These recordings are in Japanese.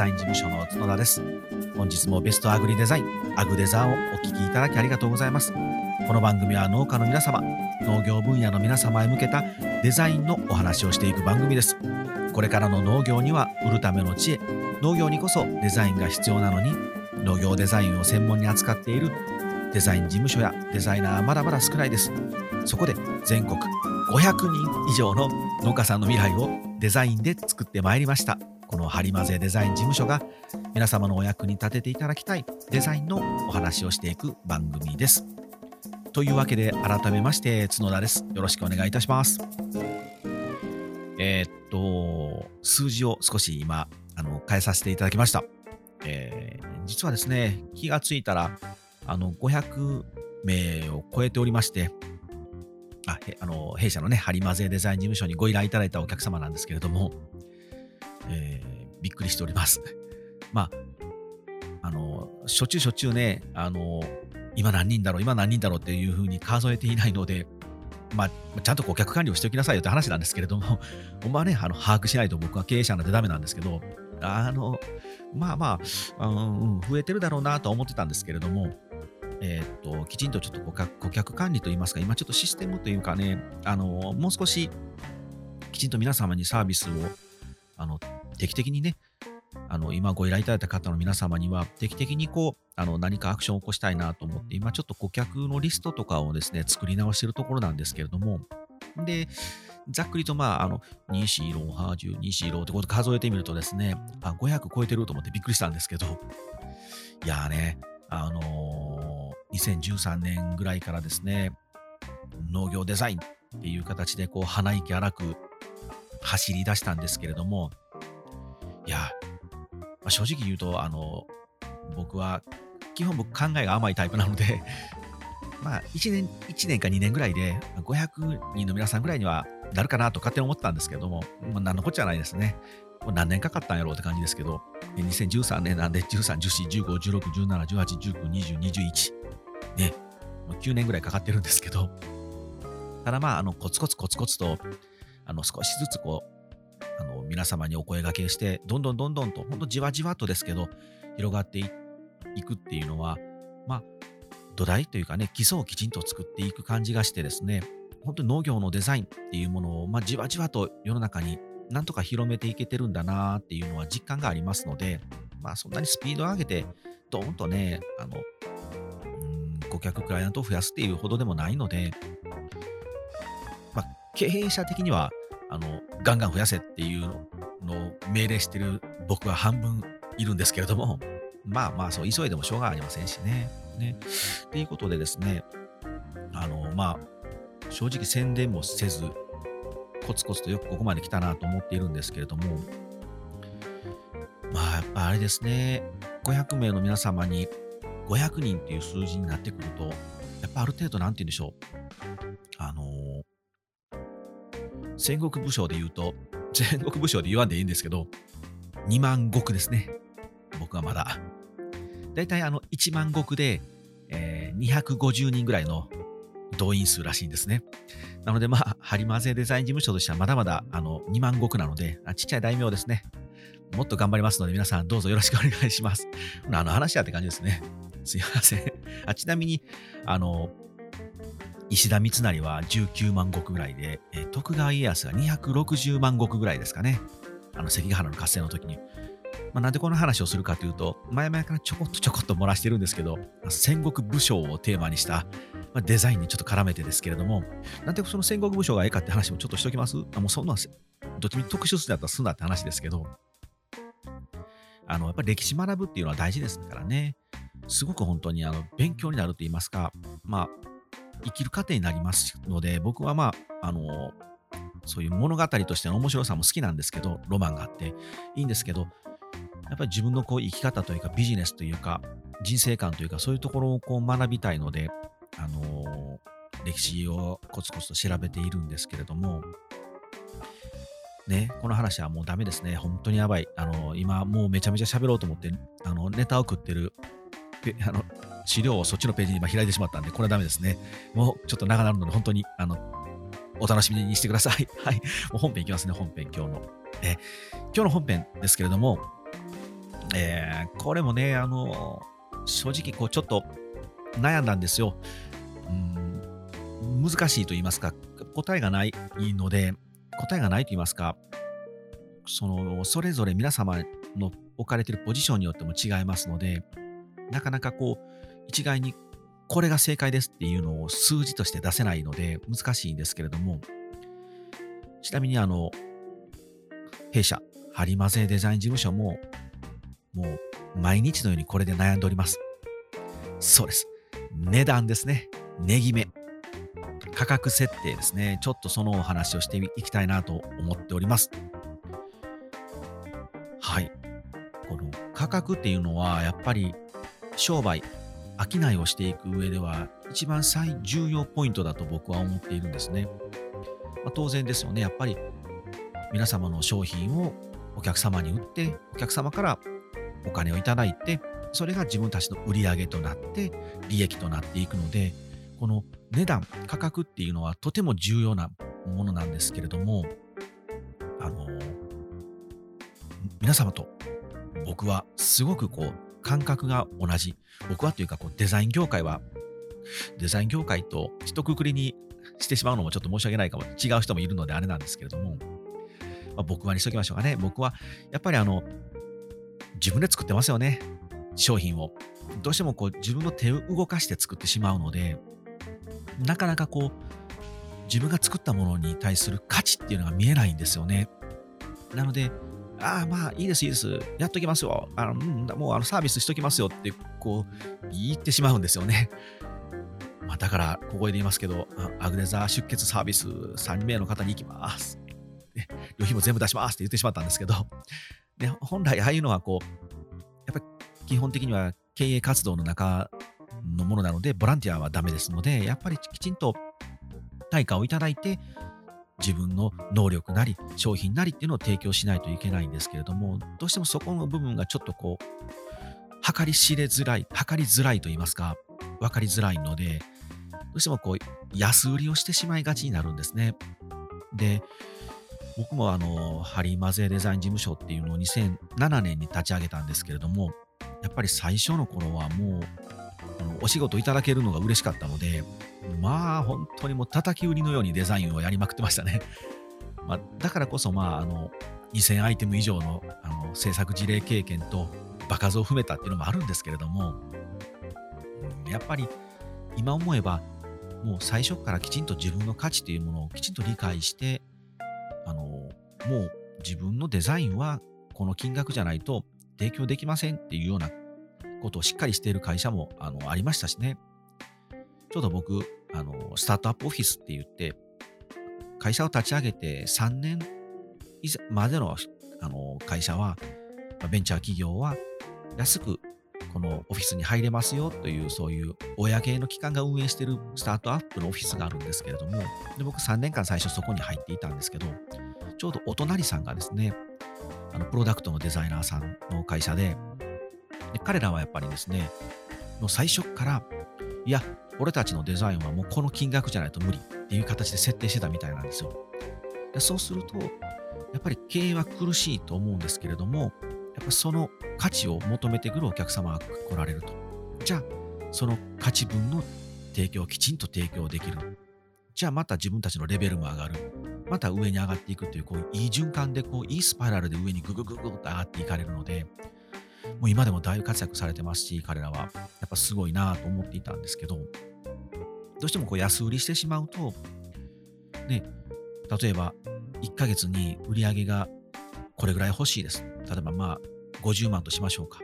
ザイン事務所の角田です。本日もベストアグリデザイン、アグデザーをお聞きいただきありがとうございます。この番組は農家の皆様、農業分野の皆様へ向けたデザインのお話をしていく番組です。これからの農業には売るための知恵、農業にこそデザインが必要なのに、農業デザインを専門に扱っているデザイン事務所やデザイナーはまだまだ少ないです。そこで全国500人以上の農家さんの未来をデザインで作ってまいりました。このハリマゼデザイン事務所が皆様のお役に立てていただきたいデザインのお話をしていく番組です。というわけで改めまして角田です。よろしくお願いいたします。えーっと、数字を少し今あの変えさせていただきました。えー実はですね、気がついたらあの500名を超えておりまして、あへあの弊社のね、ハリマゼデザイン事務所にご依頼いただいたお客様なんですけれども、えーびっくりしております。まあ、あの、しょっちゅうしょっちゅうね、あの、今何人だろう、今何人だろうっていうふうに数えていないので、まあ、ちゃんと顧客管理をしておきなさいよって話なんですけれども、ほんまはね、あの把握しないと僕は経営者なんでダメなんですけど、あの、まあまあ、うん増えてるだろうなとは思ってたんですけれども、えーっと、きちんとちょっと顧客顧客管理といいますか、今ちょっとシステムというかね、あの、もう少しきちんと皆様にサービスをあの定期的にね、あの今ご依頼いただいた方の皆様には定期的にこうあの何かアクションを起こしたいなと思って、今ちょっと顧客のリストとかをですね、作り直しているところなんですけれども、で、ざっくりとまあ、あの、2、4、6、8、10、2、4、6ってこと数えてみるとですね、あ、500超えてると思ってびっくりしたんですけど、いやーね、あのー2013年ぐらいからですね、農業デザインっていう形でこう鼻息荒く走り出したんですけれども、いや、まあ正直言うと、あの、僕は、基本僕考えが甘いタイプなので、まあ、1年、1年か2年ぐらいで、500人の皆さんぐらいにはなるかなと勝手に思ったんですけども、まあ、何のこっちゃないですね。もう何年かかったんやろうって感じですけど、2013年なんで、13、14、15、16、17、18、19、20、21。ね、もう9年ぐらいかかってるんですけど、ただまあ、あの、コツコツコツコツと、あの、少しずつこう、あの、皆様にお声掛けして、どんどんどんどんと、ほんとじわじわとですけど、広がっていくっていうのは、まあ、土台というかね、基礎をきちんと作っていく感じがしてですね、本当に農業のデザインっていうものを、まあ、じわじわと世の中になんとか広めていけてるんだなっていうのは実感がありますので、まあ、そんなにスピードを上げて、ドーンとね、あの、顧客、クライアントを増やすっていうほどでもないので、経営者的には、あの、ガンガン増やせっていうのを命令してる僕は半分いるんですけれども、まあまあ、そう、急いでもしょうがありませんしね。ね。っていうことでですね、あの、まあ、正直宣伝もせず、コツコツとよくここまで来たなと思っているんですけれども、まあ、やっぱあれですね、500名の皆様に500人っていう数字になってくると、やっぱある程度、なんて言うんでしょう。あの戦国武将で言うと、戦国武将で言わんでいいんですけど、2万石ですね。僕はまだ。だいたいあの1万石で、えー250人ぐらいの動員数らしいんですね。なのでまあ、ハリマゼデザイン事務所としてはまだまだあの2万石なので、あちっちゃい大名ですね。もっと頑張りますので皆さんどうぞよろしくお願いします。あの話やって感じですね。すいません。あちなみに、あの、石田三成は19万石ぐらいで、えー徳川家康が260万石ぐらいですかね。あの関ヶ原の合戦の時に。まあ、なんでこの話をするかというと、前々からちょこっとちょこっと漏らしてるんですけど、戦国武将をテーマにした、まあデザインにちょっと絡めてですけれども、なんでその戦国武将がええかって話もちょっとしときます？あもうそんなどっちみ特殊だったらすんなって話ですけど、あの、やっぱり歴史学ぶっていうのは大事ですからね。すごく本当にあの勉強になると言いますか、まあ、生きる糧になりますので、僕はまあ、あの、そういう物語としての面白さも好きなんですけど、ロマンがあっていいんですけど、やっぱり自分のこう生き方というかビジネスというか人生観というかそういうところをこう学びたいので、あの歴史をコツコツと調べているんですけれども、ね、この話はもうダメですね。本当にやばい。あの今もうめちゃめちゃ喋ろうと思って、あのネタを食ってるあの資料をそっちのページに今開いてしまったんで、これはダメですね。もうちょっと長なるので、本当に、あの、お楽しみにしてください。はい。もう本編いきますね、本編、今日の。え今日の本編ですけれども、えー、これもね、あの、正直、こう、ちょっと悩んだんですよ。うん難しいと言いますか、答えがないので、答えがないと言いますか、その、それぞれ皆様の置かれているポジションによっても違いますので、なかなかこう、一概にこれが正解ですっていうのを数字として出せないので難しいんですけれども、ちなみにあの、弊社、ハリマゼデザイン事務所も、もう毎日のようにこれで悩んでおります。そうです。値段ですね。値決め。価格設定ですね。ちょっとそのお話をしていきたいなと思っております。はい。この価格っていうのは、やっぱり商売、商いをしていく上では、一番最重要ポイントだと僕は思っているんですね。まあ、当然ですよね。やっぱり皆様の商品をお客様に売って、お客様からお金をいただいて、それが自分たちの売り上げとなって利益となっていくので、この値段、価格っていうのはとても重要なものなんですけれども、あの、皆様と僕はすごくこう感覚が同じ。僕はというかこうデザイン業界は、デザイン業界と一括りにしてしまうのもちょっと申し訳ないかも、違う人もいるのであれなんですけれども、まあ、僕はにしときましょうかね。僕はやっぱりあの、自分で作ってますよね。商品を。どうしてもこう自分の手を動かして作ってしまうので、なかなかこう、自分が作ったものに対する価値っていうのが見えないんですよね。なので、ああ、まあ、いいです、いいです。やっときますよ。あの、うん、もうあのサービスしときますよって、こう、言ってしまうんですよね。まあ、だから、ここで言いますけど、アグネザー出血サービス3名の方に行きます。旅費も全部出しますって言ってしまったんですけど、で本来、ああいうのはこう、やっぱり基本的には経営活動の中のものなので、ボランティアはダメですので、やっぱりきちんと対価をいただいて、自分の能力なり商品なりっていうのを提供しないといけないんですけれども、どうしてもそこの部分がちょっとこう、計り知れづらい、計りづらいと言いますか、分かりづらいので、どうしてもこう、安売りをしてしまいがちになるんですね。で、僕もあの、ハリーマゼデザイン事務所っていうのを2007年に立ち上げたんですけれども、やっぱり最初の頃はもう、あのお仕事いただけるのが嬉しかったので、まあ本当にもう叩き売りのようにデザインをやりまくってましたね。まあ、だからこそ、まあ、あの、2000アイテム以上のあの制作事例経験と場数を踏めたっていうのもあるんですけれども、うん、やっぱり今思えば、もう最初からきちんと自分の価値というものをきちんと理解して、あの、もう自分のデザインはこの金額じゃないと提供できませんっていうようなことをしっかりしている会社もあのありましたしね。ちょうど僕、あの、スタートアップオフィスって言って、会社を立ち上げて3年までのあの会社は、ベンチャー企業は安くこのオフィスに入れますよという、そういう親系の機関が運営しているスタートアップのオフィスがあるんですけれども、で僕3年間最初そこに入っていたんですけど、ちょうどお隣さんがですね、あのプロダクトのデザイナーさんの会社で、で彼らはやっぱりですね、の最初から、いや、俺たちのデザインはもうこの金額じゃないと無理っていう形で設定してたみたいなんですよ。でそうすると、やっぱり経営は苦しいと思うんですけれども、やっぱその価値を求めてくるお客様が来られると。じゃあ、その価値分の提供をきちんと提供できる。じゃあまた自分たちのレベルも上がる。また上に上がっていくという、こういい循環で、こういいスパイラルで上にグググググと上がっていかれるので、もう今でも大活躍されてますし、彼らはやっぱすごいなと思っていたんですけど、どうしてもこう安売りしてしまうと、ね、例えば1ヶ月に売り上げがこれぐらい欲しいです。例えばまあ50万としましょうか。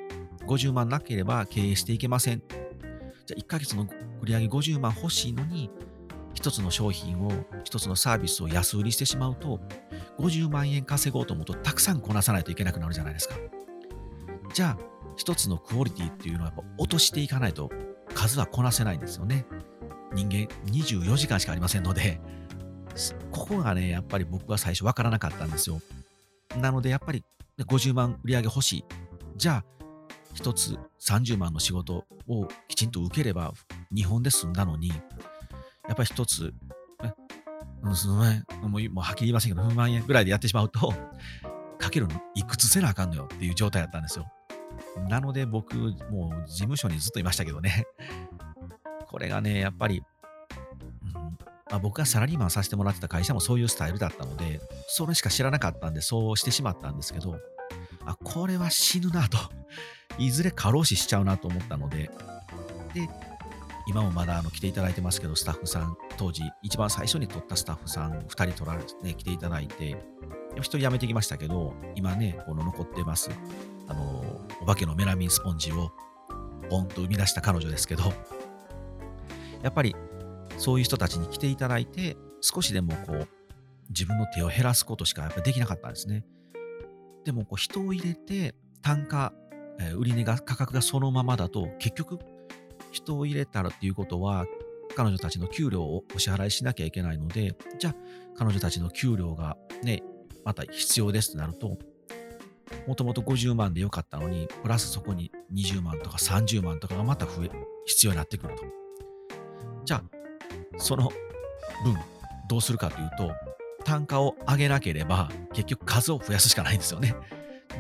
50万なければ経営していけません。じゃあ1ヶ月の売り上げ50万欲しいのに、1つの商品を、1つのサービスを安売りしてしまうと、50万円稼ごうと思うとたくさんこなさないといけなくなるじゃないですか。じゃあ、1つのクオリティっていうのはやっぱ落としていかないと数はこなせないんですよね。人間24時間しかありませんので、ここがね、やっぱり僕は最初わからなかったんですよ。なので、やっぱり50万売り上げ欲しい。じゃあ、一つ30万の仕事をきちんと受ければ日本で済んだのに、やっぱり一つ、うん、すごい、もうもうはっきり言いませんけど、不万円ぐらいでやってしまうと、かけるのいくつせなあかんのよっていう状態だったんですよ。なので僕、もう事務所にずっといましたけどね。これがね、やっぱり、うんまあ、僕がサラリーマンさせてもらってた会社もそういうスタイルだったので、それしか知らなかったんで、そうしてしまったんですけど、あ、これは死ぬなと。いずれ過労死しちゃうなと思ったので、で、今もまだあの来ていただいてますけど、スタッフさん、当時、一番最初に撮ったスタッフさん、2人取られて、ね、来ていただいて、1人辞めてきましたけど、今ね、この残ってます、あの、お化けのメラミンスポンジを、ポンと生み出した彼女ですけど、やっぱり、そういう人たちに来ていただいて、少しでもこう、自分の手を減らすことしかやっぱできなかったんですね。でも、こう人を入れて、単価、え売値が、価格がそのままだと、結局、人を入れたらっていうことは、彼女たちの給料をお支払いしなきゃいけないので、じゃあ、彼女たちの給料がね、また必要ですとなると、もともと50万でよかったのに、プラスそこに20万とか30万とかがまた増え、必要になってくると。じゃあ、その分、どうするかというと、単価を上げなければ、結局数を増やすしかないんですよね。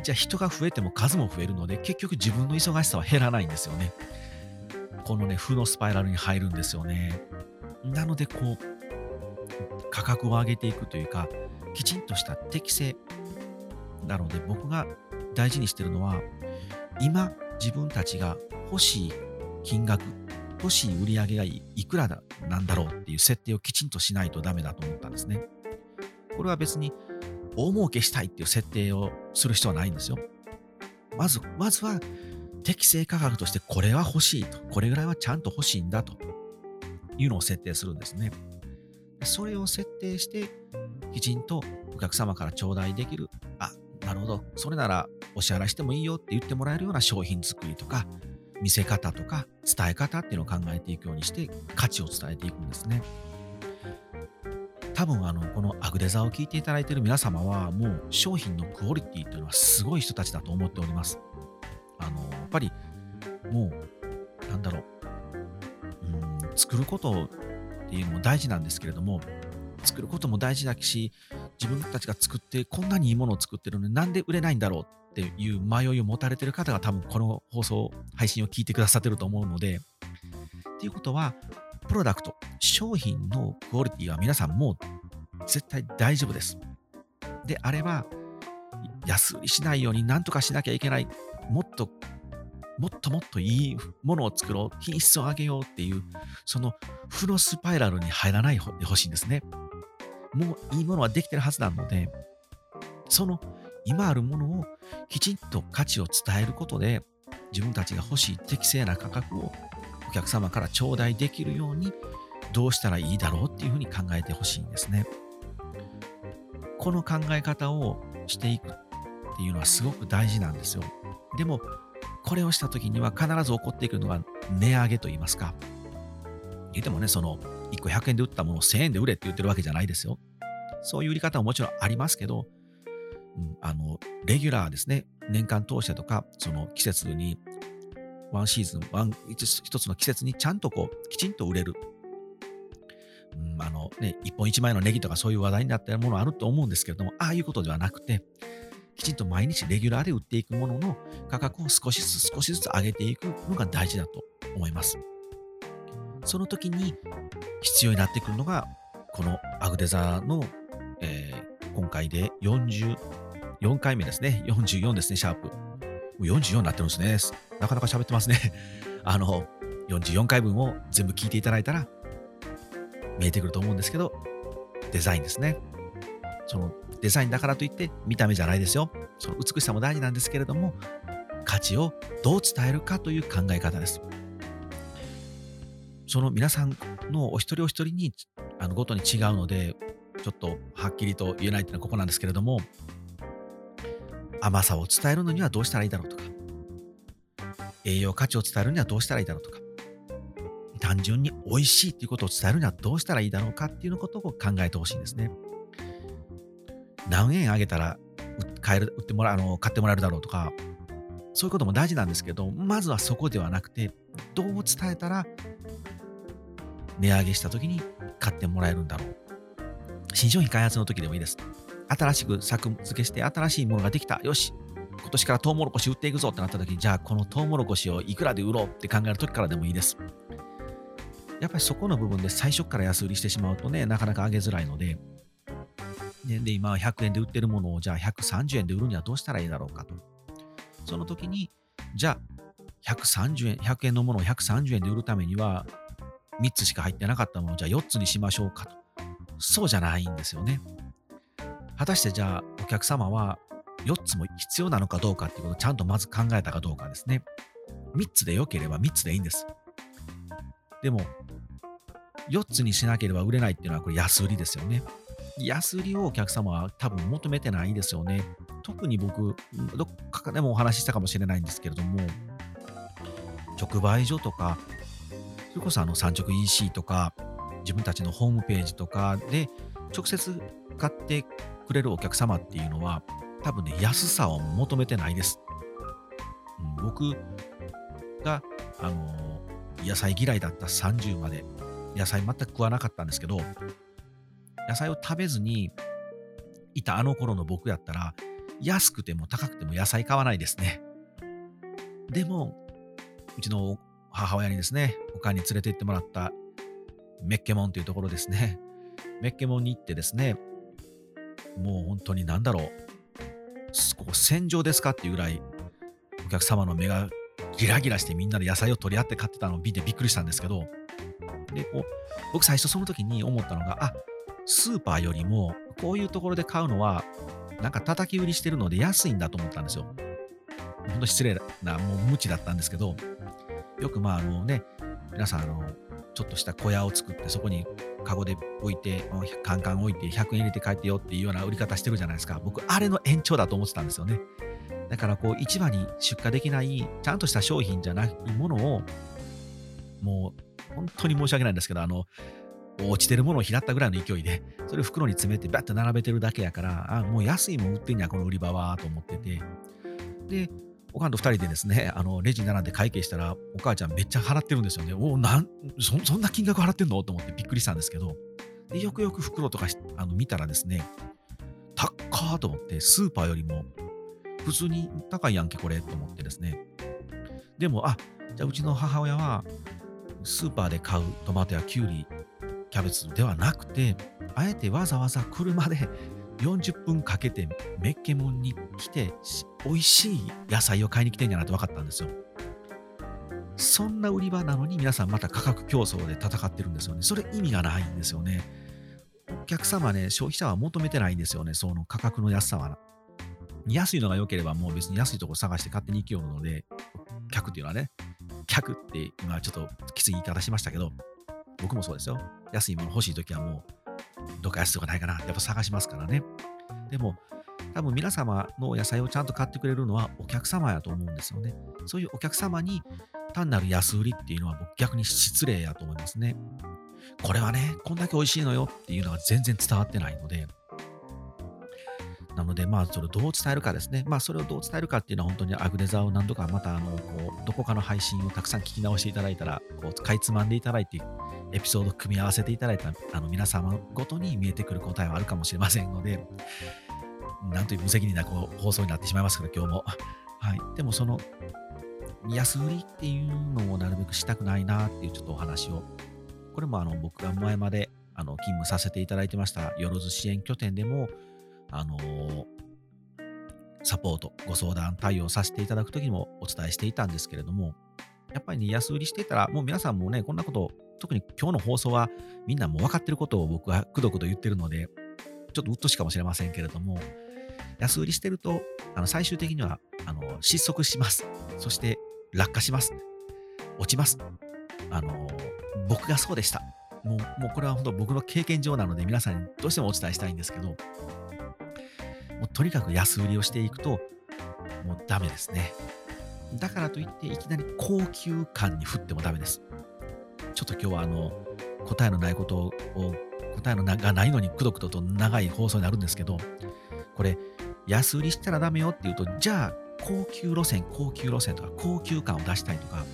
じゃあ人が増えても数も増えるので、結局自分の忙しさは減らないんですよね。このね、負のスパイラルに入るんですよね。なので、こう、価格を上げていくというか、きちんとした適正。なので、僕が大事にしてるのは、今、自分たちが欲しい金額、欲しい売り上げがいくらなんだろうっていう設定をきちんとしないとダメだと思ったんですね。これは別に大儲けしたいっていう設定をする必要はないんですよ。まず、まずは適正価格としてこれは欲しいと、これぐらいはちゃんと欲しいんだというのを設定するんですね。それを設定して、きちんとお客様から頂戴できる、あ、なるほど、それならお支払いしてもいいよって言ってもらえるような商品作りとか、見せ方とか伝え方っていうのを考えていくようにして価値を伝えていくんですね。多分あのこのアグデザを聞いていただいている皆様はもう商品のクオリティっていうのはすごい人たちだと思っております。あの、やっぱり、もう、なんだろう、うん、作ることっていうのも大事なんですけれども、作ることも大事だし、自分たちが作ってこんなにいいものを作ってるのになんで売れないんだろうっていう迷いを持たれてる方が多分この放送、配信を聞いてくださってると思うので、っていうことは、プロダクト、商品のクオリティは皆さんもう絶対大丈夫です。であれば、安売りしないように何とかしなきゃいけないもっと、もっともっといいものを作ろう、品質を上げようっていう、その負のスパイラルに入らないでほしいんですね。もういいものはできてるはずなので、その今あるものをきちんと価値を伝えることで、自分たちが欲しい適正な価格をお客様から頂戴できるように、どうしたらいいだろうっていうふうに考えてほしいんですね。この考え方をしていくっていうのはすごく大事なんですよ。でも、これをした時には必ず起こっていくのが値上げと言いますか。言ってもね、その1個100円で売ったものを1000円で売れって言ってるわけじゃないですよ。そういう売り方ももちろんありますけど、うん、あの、レギュラーですね。年間通してとか、その季節に、ワンシーズン、ワン、一つの季節にちゃんとこう、きちんと売れる。うん、あのね、1本1枚のネギとかそういう話題になってるものあると思うんですけれども、ああいうことではなくて、きちんと毎日レギュラーで売っていくものの価格を少しずつ少しずつ上げていくのが大事だと思います。その時に必要になってくるのが、このアグデザの、えー、今回で44回目ですね。44ですね、シャープ。44になってるんですね。なかなか喋ってますね。あの、44回分を全部聞いていただいたら見えてくると思うんですけど、デザインですね。そのデザインだからといって見た目じゃないですよ。その美しさも大事なんですけれども、価値をどう伝えるかという考え方です。その皆さんのお一人お一人にあのごとに違うので、ちょっとはっきりと言えないというのはここなんですけれども、甘さを伝えるのにはどうしたらいいだろうとか、栄養価値を伝えるにはどうしたらいいだろうとか、単純に美味しいということを伝えるにはどうしたらいいだろうかっていうのことを考えてほしいんですね。何円あげたら買える売ってもらあの買ってもらえるだろうとか、そういうことも大事なんですけど、まずはそこではなくて、どう伝えたら値上げした時に買ってもらえるんだろう。新商品開発の時でもいいです。新しく作付けして新しいものができた。よし。今年からトウモロコシ売っていくぞってなった時に、じゃあこのトウモロコシをいくらで売ろうって考える時からでもいいです。やっぱりそこの部分で最初から安売りしてしまうとね、なかなか上げづらいので、ね、で、今100円で売ってるものをじゃあ130円で売るにはどうしたらいいだろうかと。その時に、じゃあ130円、100円のものを130円で売るためには、3つしか入ってなかったものをじゃあ4つにしましょうかと。そうじゃないんですよね。果たしてじゃあお客様は4つも必要なのかどうかっていうことをちゃんとまず考えたかどうかですね。3つで良ければ3つでいいんです。でも、4つにしなければ売れないっていうのはこれ安売りですよね。安売りをお客様は多分求めてないですよね。特に僕、どっかでもお話ししたかもしれないんですけれども、直売所とか、それこそあの産直 EC とか、自分たちのホームページとかで直接買ってくれるお客様っていうのは、多分ね、安さを求めてないです。うん、僕が、あの、野菜嫌いだった30まで、野菜全く食わなかったんですけど、野菜を食べずにいたあの頃の僕やったら、安くても高くても野菜買わないですね。でも、うちの母親にですね、おかんに連れて行ってもらったメッケモンというところですね。メッケモンに行ってですね、もう本当に何だろう、ここ戦場ですかっていうぐらい、お客様の目がギラギラしてみんなで野菜を取り合って買ってたのを見てびっくりしたんですけど、で、こう、僕最初その時に思ったのが、あ、スーパーよりも、こういうところで買うのは、なんか叩き売りしてるので安いんだと思ったんですよ。本当失礼な、もう無知だったんですけど、よくまああのね、皆さんあの、ちょっとした小屋を作って、そこにカゴで置いて、カンカン置いて、100円入れて帰ってよっていうような売り方してるじゃないですか。僕、あれの延長だと思ってたんですよね。だからこう、市場に出荷できない、ちゃんとした商品じゃないものを、もう、本当に申し訳ないんですけど、あの、落ちてるものを拾ったぐらいの勢いで、それを袋に詰めてバッと並べてるだけやから、あ、もう安いもん売ってんや、この売り場は、と思ってて。で、おかんと2人でですね、あのレジ並んで会計したら、お母ちゃんめっちゃ払ってるんですよね。おなんそそんな金額払ってんの？と思ってびっくりしたんですけど、でよくよく袋とかあの見たらですね、高ーと思って、スーパーよりも普通に高いやんけ、これと思ってですね。でも、あじゃあうちの母親は、スーパーで買うトマトやキュウリ、キャベツではなくて、あえてわざわざ車で40分かけてメッケモンに来て、美味しい野菜を買いに来てんやなって分かったんですよ。そんな売り場なのに皆さんまた価格競争で戦ってるんですよね。それ意味がないんですよね。お客様ね、消費者は求めてないんですよね。その価格の安さは。安いのが良ければもう別に安いとこ探して勝手に行きようので、客っていうのはね、客って今ちょっときつい言い方しましたけど、僕もそうですよ。安いもの欲しいときはもう、どか安いとこないかなやっぱ探しますからね。でも、多分皆様の野菜をちゃんと買ってくれるのはお客様やと思うんですよね。そういうお客様に単なる安売りっていうのは僕逆に失礼やと思いますね。これはね、こんだけ美味しいのよっていうのが全然伝わってないので、なので、まあ、それをどう伝えるかですね。まあ、それをどう伝えるかっていうのは、本当にアグデザーを何度か、また、あの、こう、どこかの配信をたくさん聞き直していただいたら、こう、かいつまんでいただいて、エピソード組み合わせていただいた、あの、皆様ごとに見えてくる答えはあるかもしれませんので、なんという無責任なこう放送になってしまいますけど、今日も。はい。でも、その、安売りっていうのをなるべくしたくないなっていうちょっとお話を、これもあの、僕が前まで、あの、勤務させていただいてました、よろず支援拠点でも、あのー、サポート、ご相談対応させていただくときにもお伝えしていたんですけれども、やっぱりね、安売りしていたら、もう皆さんもね、こんなこと、特に今日の放送はみんなもう分かってることを僕はくどくど言ってるので、ちょっとうっとしかもしれませんけれども、安売りしてると、あの最終的にはあの失速します。そして落下します。落ちます。あの僕がそうでした。もうもうこれは本当僕の経験上なので皆さんにどうしてもお伝えしたいんですけど、もうとにかく安売りをしていくと、もうダメですね。だからといって、いきなり高級感に振ってもダメです。ちょっと今日はあの、答えのないことを、答えのがないのにくどくどと長い放送になるんですけど、これ、安売りしたらダメよって言うと、じゃあ、高級路線、高級路線とか、高級感を出したいとか、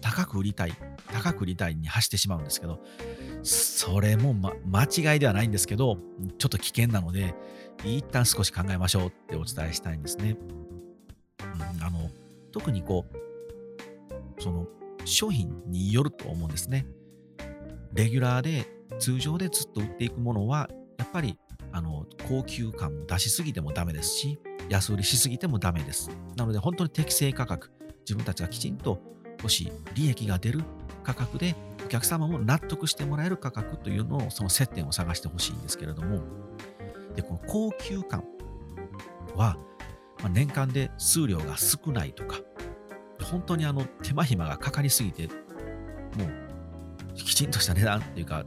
高く売りたい、高く売りたいに走ってしまうんですけど、それも、ま、間違いではないんですけど、ちょっと危険なので、一旦少し考えましょうってお伝えしたいんですね。うん、あの特にこう、その商品によると思うんですね。レギュラーで通常でずっと売っていくものは、やっぱりあの高級感を出しすぎてもダメですし、安売りしすぎてもダメです。なので本当に適正価格、自分たちがきちんともし利益が出る価格でお客様も納得してもらえる価格というのをその接点を探してほしいんですけれどもでこの高級感は、まあ、年間で数量が少ないとか本当にあの手間暇がかかりすぎてもうきちんとした値段っていうか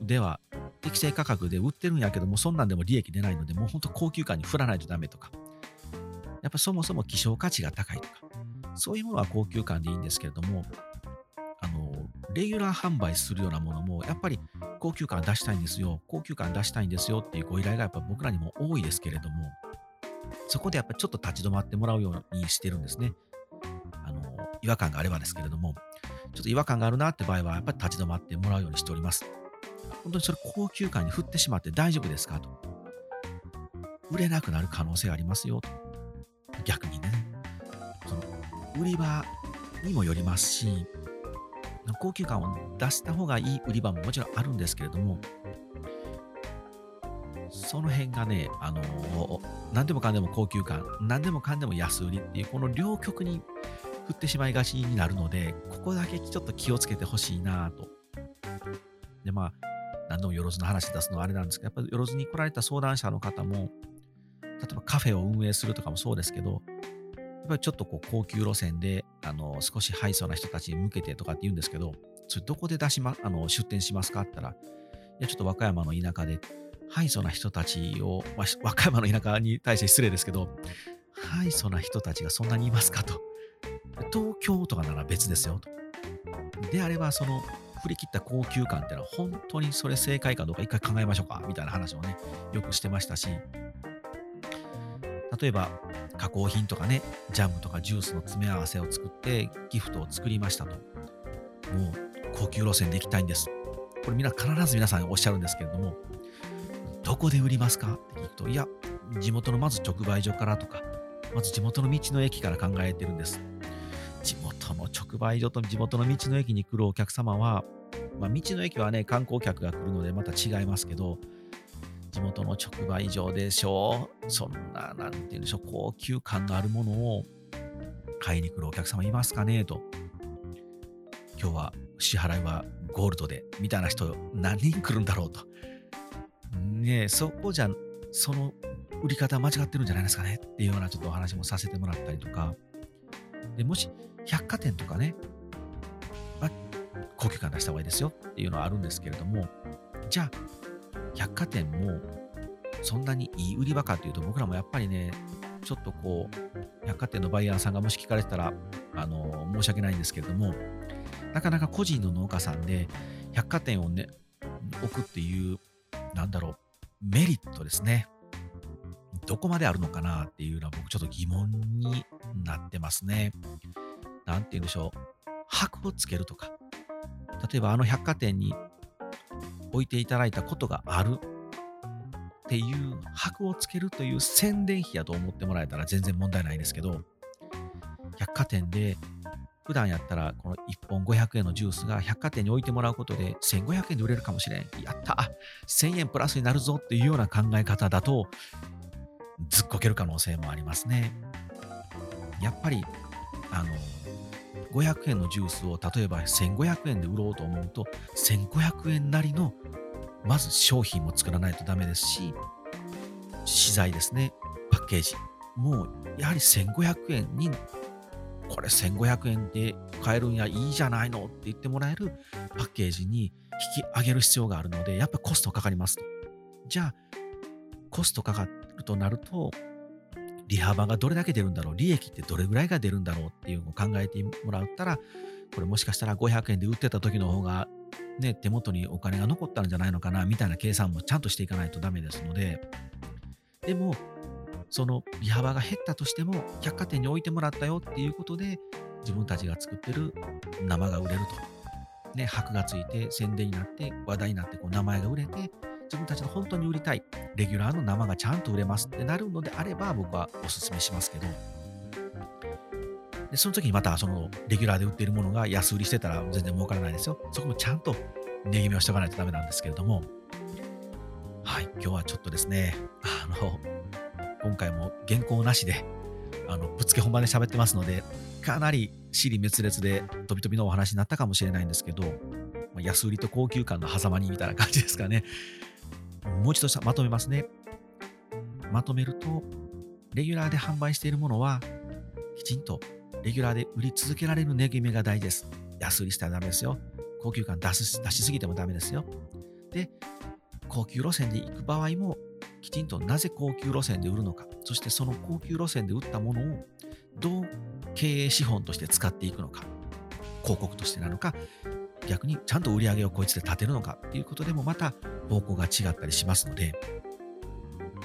では適正価格で売ってるんやけどもそんなんでも利益出ないのでもう本当高級感に振らないとダメとかやっぱそもそも希少価値が高いとかそういうものは高級感でいいんですけれどもあの、レギュラー販売するようなものも、やっぱり高級感出したいんですよ、高級感出したいんですよっていうご依頼がやっぱ僕らにも多いですけれども、そこでやっぱりちょっと立ち止まってもらうようにしてるんですね。あの、違和感があればですけれども、ちょっと違和感があるなって場合は、やっぱり立ち止まってもらうようにしております。本当にそれ高級感に振ってしまって大丈夫ですかと。売れなくなる可能性ありますよと。逆にね。その売り場にもよりますし、高級感を出した方がいい売り場ももちろんあるんですけれども、その辺がね、あのー、何でもかんでも高級感、何でもかんでも安売りっていう、この両極に振ってしまいがちになるので、ここだけちょっと気をつけてほしいなと。で、まあ、何度もよろずの話出すのはあれなんですけど、やっぱりよろずに来られた相談者の方も、例えばカフェを運営するとかもそうですけど、やっぱりちょっとこう高級路線で、あの、少しハイソな人たちに向けてとかって言うんですけど、それどこで出しま、あの、出店しますかって言ったら、いや、ちょっと和歌山の田舎で、ハイソな人たちを、まあ、和歌山の田舎に対して失礼ですけど、ハイソな人たちがそんなにいますかと。東京とかなら別ですよと。であれば、その、振り切った高級感ってのは本当にそれ正解かどうか一回考えましょうかみたいな話をね、よくしてましたし、例えば加工品とかね、ジャムとかジュースの詰め合わせを作ってギフトを作りましたと。もう高級路線で行きたいんです。これみんな必ず皆さんおっしゃるんですけれども、どこで売りますかって聞くと、いや、地元のまず直売所からとか、まず地元の道の駅から考えてるんです。地元の直売所と地元の道の駅に来るお客様は、まあ、道の駅はね、観光客が来るのでまた違いますけど、地元の直売所でしょう。そんな、なんて言うんでしょう、高級感のあるものを買いに来るお客様いますかねと。今日は支払いはゴールドで、みたいな人何人来るんだろうと。ねえ、そこじゃ、その売り方間違ってるんじゃないですかねっていうようなちょっとお話もさせてもらったりとか。でもし、百貨店とかね、まあ、高級感出した方がいいですよっていうのはあるんですけれども、じゃあ、百貨店もそんなにいい売り場かというと僕らもやっぱりねちょっとこう百貨店のバイヤーさんがもし聞かれてたらあの申し訳ないんですけれどもなかなか個人の農家さんで百貨店をね置くっていうなんだろうメリットですねどこまであるのかなっていうのは僕ちょっと疑問になってますね。なんて言うんでしょう。箔をつけるとか。例えばあの百貨店に置いていただいたことがあるっていう箔をつけるという宣伝費やと思ってもらえたら全然問題ないですけど、百貨店で普段やったらこの1本500円のジュースが百貨店に置いてもらうことで1500円で売れるかもしれん。やった1000円プラスになるぞっていうような考え方だとずっこける可能性もありますね。やっぱり、あの、500円のジュースを例えば1500円で売ろうと思うと、1500円なりの、まず商品も作らないとダメですし、資材ですね、パッケージ。もう、やはり1500円に、これ1500円で買えるんや、いいじゃないのって言ってもらえるパッケージに引き上げる必要があるので、やっぱコストかかりますと。じゃあ、コストかかるとなると、利幅がどれだけ出るんだろう、利益ってどれぐらいが出るんだろうっていうのを考えてもらったら、これもしかしたら500円で売ってた時の方が、ね、手元にお金が残ったんじゃないのかな、みたいな計算もちゃんとしていかないとダメですので、でも、その利幅が減ったとしても、百貨店に置いてもらったよっていうことで、自分たちが作ってる生が売れると。ね、箔がついて宣伝になって話題になってこう名前が売れて自分たちの本当に売りたいレギュラーの生がちゃんと売れますってなるのであれば僕はおすすめしますけど。でその時にまたそのレギュラーで売っているものが安売りしてたら全然儲からないですよ。そこもちゃんと値決めをしておかないとダメなんですけれども。はい今日はちょっとですねあの今回も原稿なしであのぶつけ本番で喋ってますのでかなり尻滅裂で飛び飛びのお話になったかもしれないんですけど、安売りと高級感の狭間にみたいな感じですかね。もう一度まとめますね。まとめると、レギュラーで販売しているものは、きちんとレギュラーで売り続けられる値決めが大事です。安売りしたらダメですよ。高級感出す出しすぎてもダメですよ。で、高級路線で行く場合も、きちんとなぜ高級路線で売るのか、そしてその高級路線で売ったものをどう経営資本として使っていくのか、広告としてなのか、逆にちゃんと売り上げをこいつで立てるのかっていうことでもまた方向が違ったりしますので、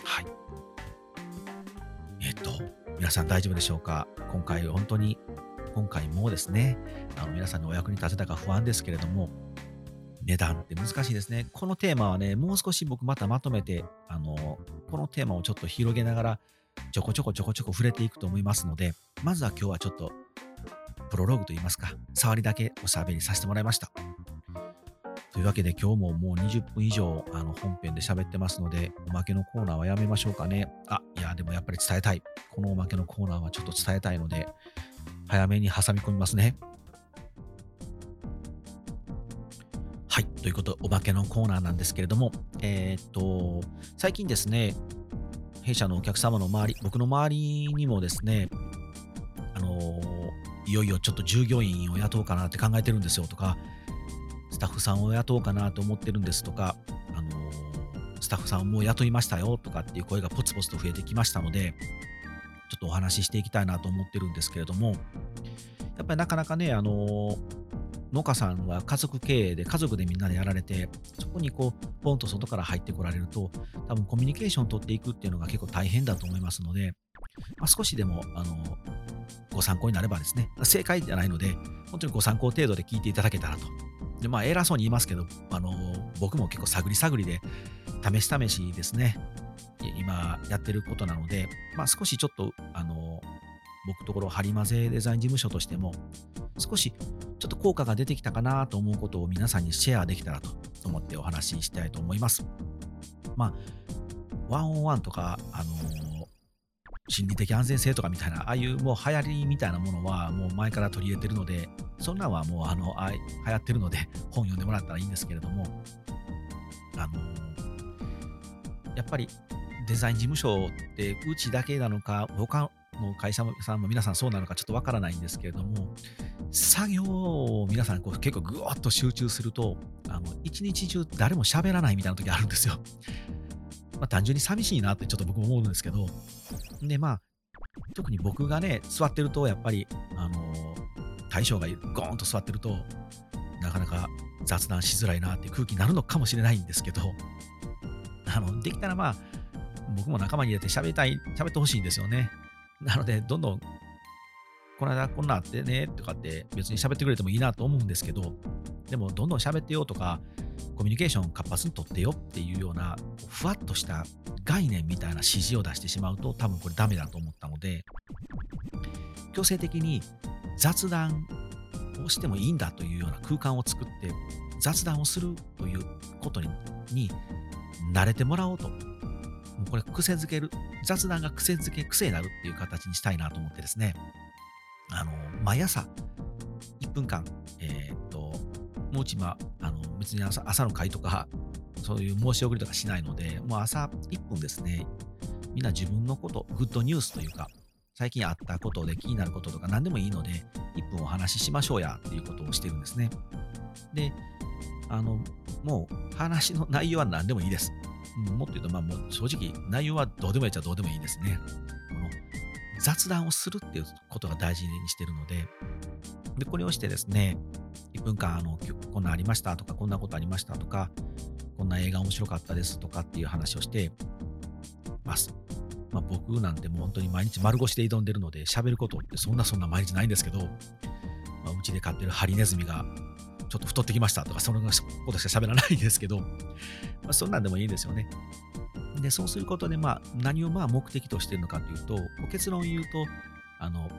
はい。えっと、皆さん大丈夫でしょうか？今回本当に、今回もですね、あの皆さんのお役に立てたか不安ですけれども、値段って難しいですね。このテーマはね、もう少し僕またまとめて、あの、このテーマをちょっと広げながら、ちょこちょこちょこちょこ触れていくと思いますので、まずは今日はちょっと、プロローグといいますか、触りだけおしゃべりさせてもらいました。というわけで今日ももう20分以上あの本編で喋ってますので、おまけのコーナーはやめましょうかね。あ、いや、でもやっぱり伝えたい。このおまけのコーナーはちょっと伝えたいので、早めに挟み込みますね。はい。ということ、おまけのコーナーなんですけれども、えー、っと、最近ですね、弊社のお客様の周り、僕の周りにもですね、いよいよちょっと従業員を雇おうかなって考えてるんですよとか、スタッフさんを雇おうかなと思ってるんですとか、あのスタッフさんをもう雇いましたよとかっていう声がポツポツと増えてきましたので、ちょっとお話ししていきたいなと思ってるんですけれども、やっぱりなかなかね、あの農家さんは家族経営で家族でみんなでやられて、そこにこう、ポンと外から入ってこられると、多分コミュニケーション取っていくっていうのが結構大変だと思いますので、まあ、少しでも、あの、ご参考になればですね、正解じゃないので、本当にご参考程度で聞いていただけたらと。で、まあ、偉そうに言いますけど、あの、僕も結構探り探りで、試し試しですね、今やってることなので、まあ、少しちょっと、あの、僕ところ、ハリマゼデザイン事務所としても、少しちょっと効果が出てきたかなと思うことを皆さんにシェアできたらと思ってお話ししたいと思います。まあ、ワンオンワンとか、あの、心理的安全性とかみたいな、ああいうもう流行りみたいなものはもう前から取り入れてるので、そんなんはもうあの、あ流行ってるので本読んでもらったらいいんですけれども、あの、やっぱりデザイン事務所ってうちだけなのか、他の会社さんも皆さんそうなのかちょっとわからないんですけれども、作業を皆さんこう結構ぐわっと集中すると、あの一日中誰も喋らないみたいな時あるんですよ。まあ、単純に寂しいなってちょっと僕も思うんですけど、で、まあ、特に僕がね、座ってると、やっぱり、あの大将がゴーンと座ってると、なかなか雑談しづらいなっていう空気になるのかもしれないんですけど、あの、できたらまあ、僕も仲間に入れて喋りたい、喋ってほしいんですよね。なので、どんどん、この間こんなあってね、とかって別に喋ってくれてもいいなと思うんですけど、でもどんどん喋ってよとか、コミュニケーション活発にとってよっていうような、ふわっとした概念みたいな指示を出してしまうと、多分これダメだと思ったので、強制的に雑談をしてもいいんだというような空間を作って、雑談をするということにに慣れてもらおうと。もうこれ癖づける、雑談が癖づけ、癖になるっていう形にしたいなと思ってですね、あの、毎朝1分間、えー、もううちま、あの、別に朝朝の会とか、そういう申し送りとかしないので、もう朝1分ですね、みんな自分のこと、グッドニュースというか、最近あったことで気になることとか何でもいいので、1分お話ししましょうやっていうことをしてるんですね。で、あの、もう話の内容は何でもいいです。もっと言うと、まあもう正直内容はどうでもいいっちゃどうでもいいですね。この雑談をするっていうことが大事にしてるので、で、これをしてですね、1分間、あの、こんなありましたとか、こんなことありましたとか、こんな映画面白かったですとかっていう話をしてます。まあ、僕なんてもう本当に毎日丸腰で挑んでるので、喋ることってそんなそんな毎日ないんですけど、ま、うちで飼ってるハリネズミがちょっと太ってきましたとか、そのことしか喋らないんですけど、まあ、そんなんでもいいんですよね。で、そうすることで、まあ、何をまあ目的としてるのかというと、結論を言うと、あの、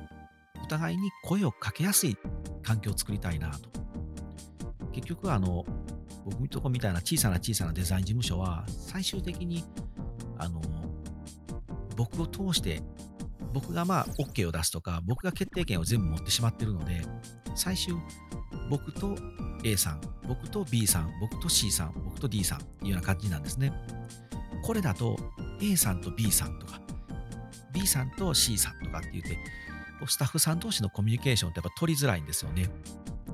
お互いに声をかけやすい環境を作りたいなと。結局、あの、僕のとこみたいな小さな小さなデザイン事務所は、最終的に、あの、僕を通して、僕がまあ OK を出すとか、僕が決定権を全部持ってしまってるので、最終、僕と A さん、僕と B さん、僕と C さん、僕と D さんっていうような感じなんですね。これだと A さんと B さんとか、B さんと C さんとかって言って、スタッフさん同士のコミュニケーションってやっぱ取りづらいんですよね。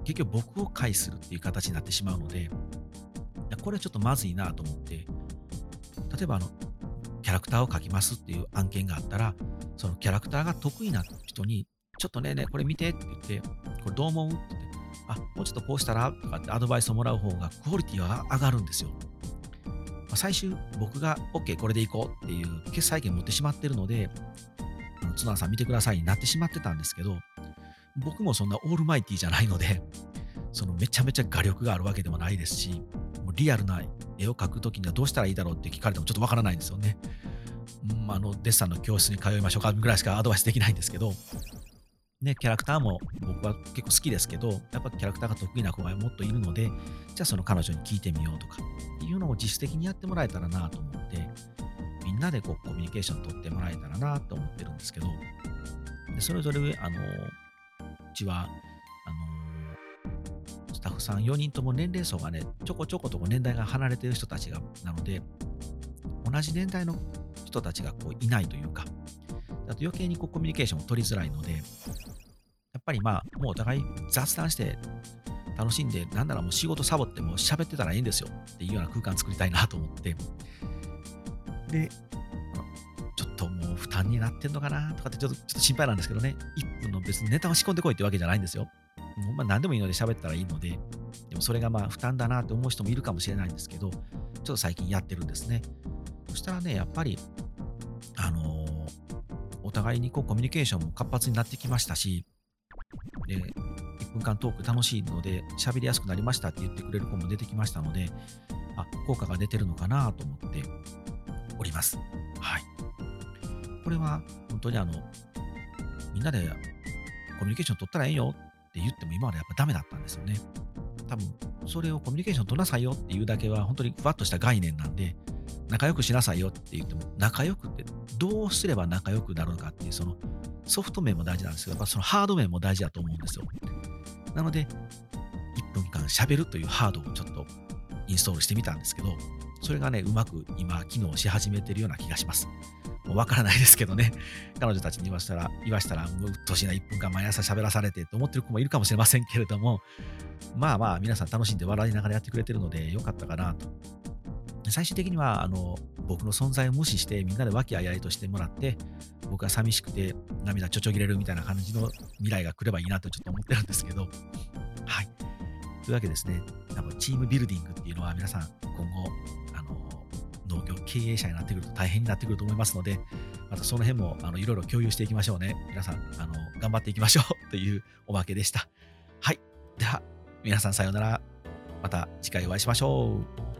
結局僕を介するっていう形になってしまうので、これはちょっとまずいなと思って、例えばあの、キャラクターを描きますっていう案件があったら、そのキャラクターが得意な人に、ちょっとねね、これ見てって言って、これどう思うって言って、あ、もうちょっとこうしたらとかってアドバイスをもらう方がクオリティは上がるんですよ。まあ、最終、僕が OK、これでいこうっていう決裁権持ってしまってるので、あの角田さん見てくださいになってしまってたんですけど、僕もそんなオールマイティじゃないので、そのめちゃめちゃ画力があるわけでもないですし、もうリアルな絵を描くときにはどうしたらいいだろうって聞かれてもちょっとわからないんですよね。うん、あのデッサンの教室に通いましょうかぐらいしかアドバイスできないんですけど、ね、キャラクターも僕は結構好きですけど、やっぱキャラクターが得意な子がもっといるので、じゃあその彼女に聞いてみようとかっていうのを自主的にやってもらえたらなと思って、みんなでこうコミュニケーション取ってもらえたらなと思ってるんですけど、でそれぞれ、あの、ちは、あの、スタッフさん4人とも年齢層がね、ちょこちょこと年代が離れてる人たちが、なので、同じ年代の人たちがこういないというか、あと余計にこうコミュニケーションを取りづらいので、やっぱりまあ、もうお互い雑談して楽しんで、なんならもう仕事サボっても喋ってたらいいんですよっていうような空間作りたいなと思って、で、負担になってんのかなとかってちょっとょっと心配なんですけどね、1分の別にネタを仕込んでこいってわけじゃないんですよ。もうまあ何でもいいので喋ったらいいので、でもそれがまあ負担だなって思う人もいるかもしれないんですけど、ちょっと最近やってるんですね。そしたらね、やっぱり、あのー、お互いにこうコミュニケーションも活発になってきましたし、で、1分間トーク楽しいので、喋りやすくなりましたって言ってくれる子も出てきましたので、あ、効果が出てるのかなと思っております。はい。これは本当にあの、みんなでコミュニケーション取ったらいいよって言っても今までやっぱダメだったんですよね。多分、それをコミュニケーション取らなさいよっていうだけは本当にふわっとした概念なんで、仲良くしなさいよって言っても、仲良くってどうすれば仲良くなるのかっていう、そのソフト面も大事なんですけど、やっぱそのハード面も大事だと思うんですよ。なので、1分間喋るというハードをちょっとインストールしてみたんですけど、それがね、うまく今、機能し始めてるような気がします。わからないですけどね、彼女たちに言わしたら、言わしたら、うっとしいな1分間毎朝喋らされてと思ってる子もいるかもしれませんけれども、まあまあ、皆さん楽しんで笑いながらやってくれてるので、よかったかなと。最終的にはあの僕の存在を無視してみんなで和気あいあいとしてもらって僕は寂しくて涙ちょちょぎれるみたいな感じの未来が来ればいいなとちょっと思ってるんですけど。はい。というわけですね。多分チームビルディングっていうのは皆さん今後経営者になってくると大変になってくると思いますのでまたその辺もあのいろいろ共有していきましょうね。皆さんあの頑張っていきましょうというおまけでした。はい。では皆さんさようなら。また次回お会いしましょう。